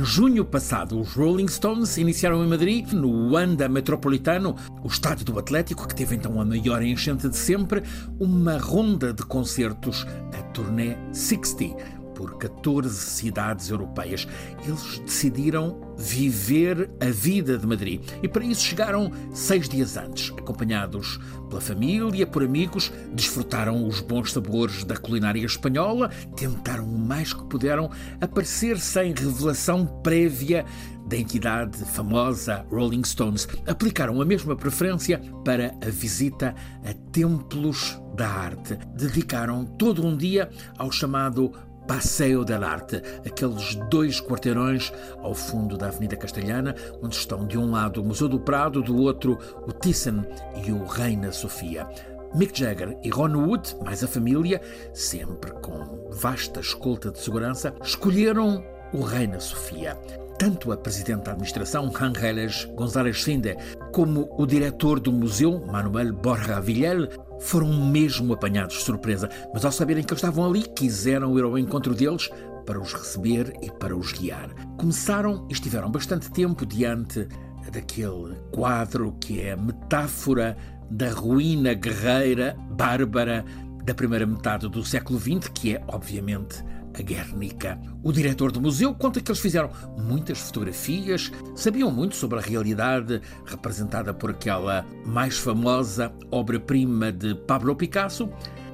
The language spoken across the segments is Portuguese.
Em junho passado, os Rolling Stones iniciaram em Madrid, no Wanda Metropolitano, o estádio do Atlético, que teve então a maior enchente de sempre, uma ronda de concertos, a turnê 60 por 14 cidades europeias. Eles decidiram viver a vida de Madrid e para isso chegaram seis dias antes, acompanhados pela família, por amigos, desfrutaram os bons sabores da culinária espanhola, tentaram o mais que puderam aparecer sem revelação prévia da entidade famosa Rolling Stones. Aplicaram a mesma preferência para a visita a templos da arte. Dedicaram todo um dia ao chamado Passeio del Arte, aqueles dois quarteirões ao fundo da Avenida Castelhana, onde estão de um lado o Museu do Prado, do outro o Thyssen e o Reina Sofia. Mick Jagger e Ron Wood, mais a família, sempre com vasta escolta de segurança, escolheram o Reina Sofia. Tanto a Presidente da Administração, Ángeles González Sinde, como o diretor do museu, Manuel Borja Villel, foram mesmo apanhados de surpresa, mas ao saberem que eles estavam ali, quiseram ir ao encontro deles para os receber e para os guiar. Começaram e estiveram bastante tempo diante daquele quadro que é metáfora da ruína guerreira, bárbara, da primeira metade do século XX, que é, obviamente, a Guernica. O diretor do museu conta que eles fizeram muitas fotografias, sabiam muito sobre a realidade representada por aquela mais famosa obra-prima de Pablo Picasso,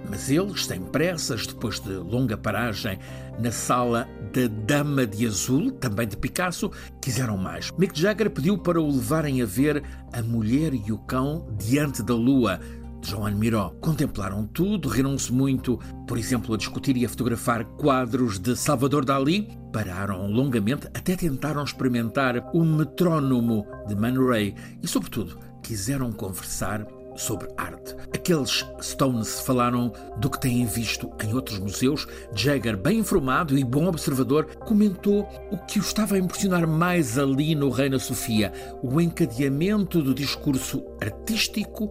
mas eles, sem pressas, depois de longa paragem na sala da Dama de Azul, também de Picasso, quiseram mais. Mick Jagger pediu para o levarem a ver A Mulher e o Cão Diante da Lua, João Miró. Contemplaram tudo, riram-se muito, por exemplo, a discutir e a fotografar quadros de Salvador Dali. Pararam longamente, até tentaram experimentar o metrónomo de Man Ray e, sobretudo, quiseram conversar sobre arte. Aqueles Stones falaram do que têm visto em outros museus. Jagger, bem informado e bom observador, comentou o que o estava a impressionar mais ali no Reina Sofia: o encadeamento do discurso artístico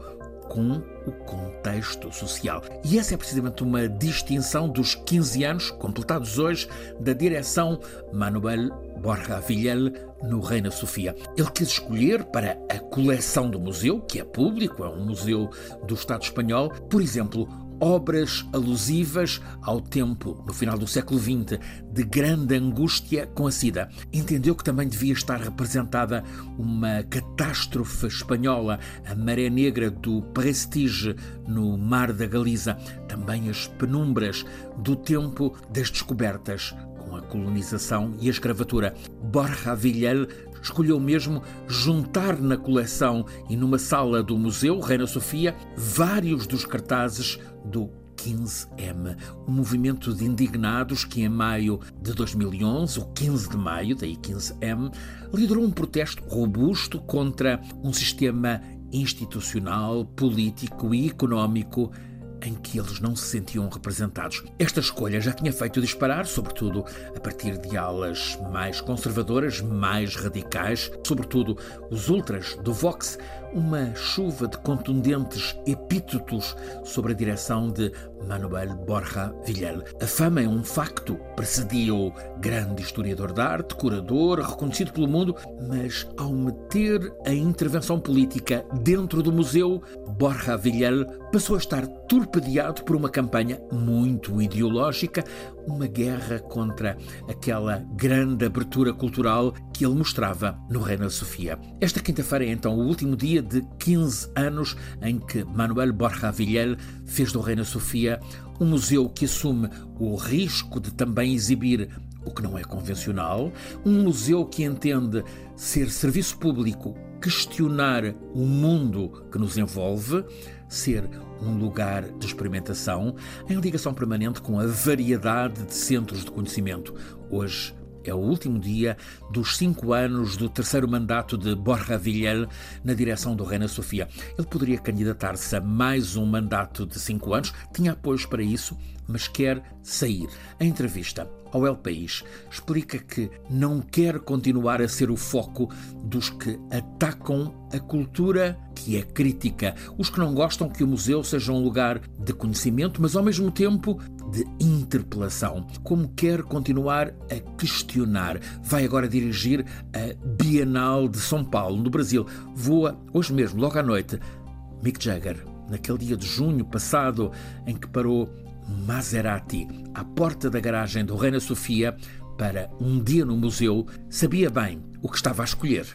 com o contexto social. E essa é precisamente uma distinção dos 15 anos, completados hoje, da direção Manuel Borja Villel no Reina Sofia. Ele quis escolher para a coleção do museu, que é público, é um museu do Estado espanhol, por exemplo, obras alusivas ao tempo, no final do século XX, de grande angústia com a SIDA. Entendeu que também devia estar representada uma catástrofe espanhola, a maré negra do Prestige no Mar da Galiza, também as penumbras do tempo das descobertas com a colonização e a escravatura. Borja Villel escolheu mesmo juntar na coleção e numa sala do Museu Reina Sofia vários dos cartazes do 15M, um movimento de indignados que em maio de 2011, o 15 de maio, daí 15M, liderou um protesto robusto contra um sistema institucional, político e económico em que eles não se sentiam representados. Esta escolha já tinha feito disparar, sobretudo a partir de alas mais conservadoras, mais radicais, sobretudo os ultras do Vox, uma chuva de contundentes epítetos sobre a direção de Manuel Borja Villel. A fama é um facto, precedia o grande historiador de arte, curador, reconhecido pelo mundo, mas ao meter a intervenção política dentro do museu, Borja Villel passou a estar torpedeado por uma campanha muito ideológica, uma guerra contra aquela grande abertura cultural que ele mostrava no Reina Sofia. Esta quinta-feira é então o último dia de 15 anos em que Manuel Borja Villel fez do Reina Sofia um museu que assume o risco de também exibir o que não é convencional, um museu que entende ser serviço público, questionar o mundo que nos envolve, ser um lugar de experimentação em ligação permanente com a variedade de centros de conhecimento. Hoje, é o último dia dos cinco anos do terceiro mandato de Borja Villel na direção do Reina Sofia. Ele poderia candidatar-se a mais um mandato de cinco anos, tinha apoios para isso, mas quer sair. A entrevista ao El País explica que não quer continuar a ser o foco dos que atacam a cultura que é crítica, os que não gostam que o museu seja um lugar de conhecimento, mas ao mesmo tempo de interpelação, como quer continuar a questionar. Vai agora dirigir a Bienal de São Paulo, no Brasil. Voa hoje mesmo, logo à noite, Mick Jagger, naquele dia de junho passado em que parou Maserati à porta da garagem do Reina Sofia para um dia no museu, sabia bem o que estava a escolher.